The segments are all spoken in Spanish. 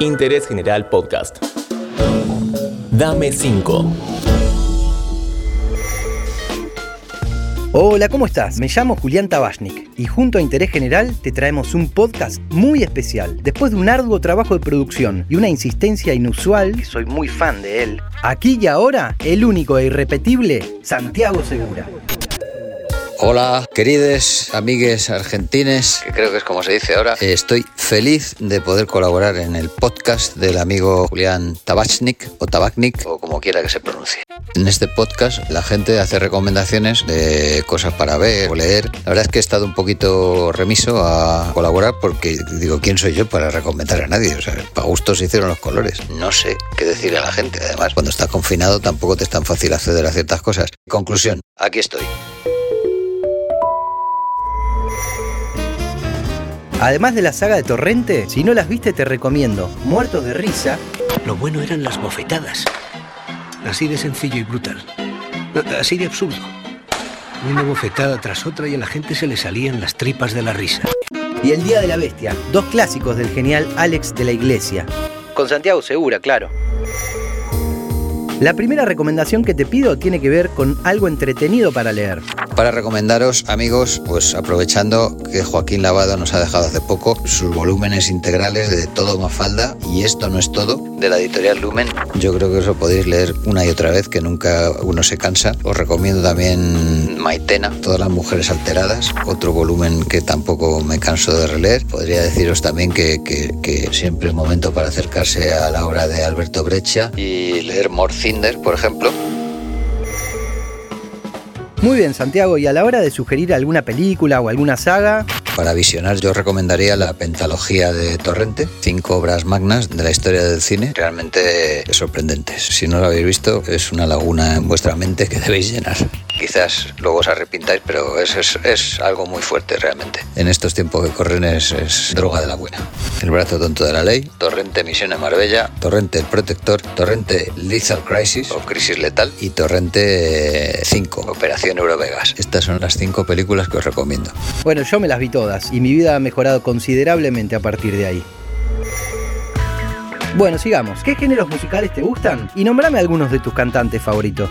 Interés General Podcast. Dame 5. Hola, ¿cómo estás? Me llamo Julián Tabachnik y junto a Interés General te traemos un podcast muy especial. Después de un arduo trabajo de producción y una insistencia inusual, soy muy fan de él, aquí y ahora, el único e irrepetible, Santiago Segura. Hola, queridos amigues argentines, que creo que es como se dice ahora. Eh, Estoy feliz de poder colaborar en el podcast del amigo Julián Tabachnik o Tabachnik o como quiera que se pronuncie. En este podcast la gente hace recomendaciones de cosas para ver o leer. La verdad es que he estado un poquito remiso a colaborar porque digo, ¿quién soy yo para recomendar a nadie? O sea, para gusto se hicieron los colores. No sé qué decirle a la gente. Además, cuando estás confinado tampoco te es tan fácil acceder a ciertas cosas. Conclusión, aquí estoy. Además de la saga de Torrente, si no las viste te recomiendo Muertos de Risa, Lo bueno eran las bofetadas. Así de sencillo y brutal. Así de absurdo. Una bofetada tras otra y a la gente se le salían las tripas de la risa. y El Día de la Bestia, dos clásicos del genial Alex de la Iglesia. Con Santiago Segura, claro. La primera recomendación que te pido tiene que ver con algo entretenido para leer. Para recomendaros, amigos, pues aprovechando que Joaquín Lavado nos ha dejado hace poco sus volúmenes integrales de Todo Mafalda y Esto no es todo, de la editorial Lumen, yo creo que eso podéis leer una y otra vez, que nunca uno se cansa. Os recomiendo también Maitena, Todas las mujeres alteradas, otro volumen que tampoco me canso de releer. Podría deciros también que, que- que siempre es momento para acercarse a la obra de Alberto Breccia y leer Morcinder, por ejemplo. Muy bien, Santiago, y a la hora de sugerir alguna película o alguna saga, Para visionar yo recomendaría la pentalogía de Torrente, cinco obras magnas de la historia del cine, realmente sorprendentes. Si no lo habéis visto, es una laguna en vuestra mente que debéis llenar. Quizás luego os arrepintáis, pero es, es- es algo muy fuerte realmente. En estos tiempos que corren es, es droga de la buena. El brazo tonto de la ley, Torrente Misión en Marbella, Torrente El Protector, Torrente Lethal Crisis o Crisis Letal y Torrente 5, Operación Eurovegas. Estas son las cinco películas que os recomiendo. bueno, yo me las vi todas y mi vida ha mejorado considerablemente a partir de ahí. Bueno, sigamos. ¿Qué géneros musicales te gustan? Y nombrame algunos de tus cantantes favoritos.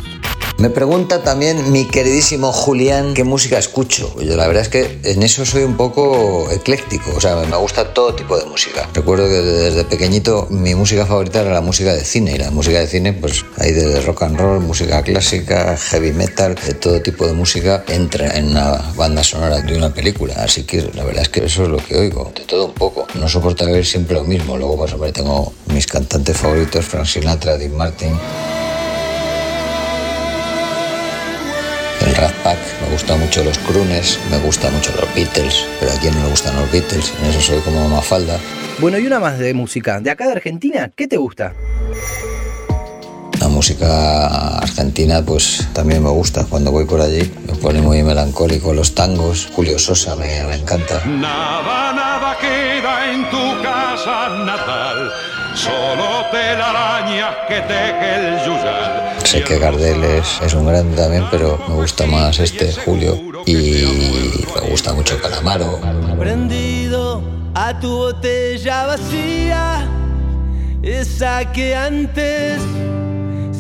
Me pregunta también mi queridísimo Julián qué música escucho. Yo la verdad es que en eso soy un poco ecléctico, o sea, me gusta todo tipo de música. Recuerdo que desde pequeñito mi música favorita era la música de cine y la música de cine pues hay desde rock and roll, música clásica, heavy metal, de todo tipo de música entra en una banda sonora de una película. Así que la verdad es que eso es lo que oigo, de todo un poco. No soporto ver siempre lo mismo. Luego pues hombre tengo mis cantantes favoritos, Frank Sinatra, Dean Martin. El Rat Pack, me gustan mucho los Crooners, me gustan mucho los Beatles, pero a quién no le gustan los Beatles, en eso soy como Mafalda. Bueno, y una más de música. ¿De acá de Argentina? ¿Qué te gusta? La música argentina pues también me gusta, cuando voy por allí me pone muy melancólico, los tangos, Julio Sosa me, me encanta. Nada, nada queda en tu casa natal, solo telarañas que teje el yuyal. Sé que Gardel es, es un grande también, pero me gusta más este, Julio, y me gusta mucho Calamaro. Prendido a tu botella vacía, esa que antes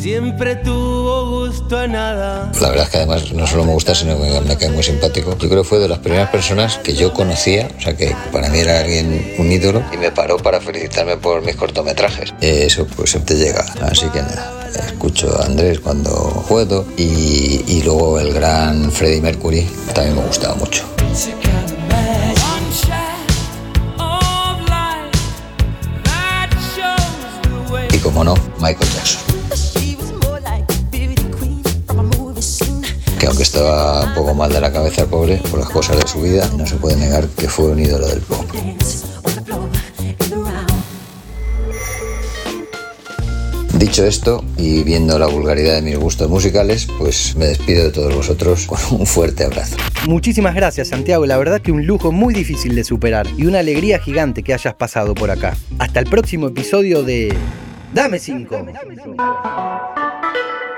siempre tuvo gusto a nada. La verdad es que además no solo me gusta, sino que me cae muy simpático. Yo creo que fue de las primeras personas que yo conocía, o sea que para mí era alguien, un ídolo, y me paró para felicitarme por mis cortometrajes. Eso pues siempre llega, así que nada. Escucho a Andrés cuando puedo y, y luego el gran Freddie Mercury también me gustaba mucho. Y como no, Michael Jackson. Que aunque estaba un poco mal de la cabeza el pobre por las cosas de su vida, no se puede negar que fue un ídolo del pop. Dicho esto, y viendo la vulgaridad de mis gustos musicales, pues me despido de todos vosotros con un fuerte abrazo. Muchísimas gracias, Santiago. La verdad que un lujo muy difícil de superar y una alegría gigante que hayas pasado por acá. Hasta el próximo episodio de Dame 5.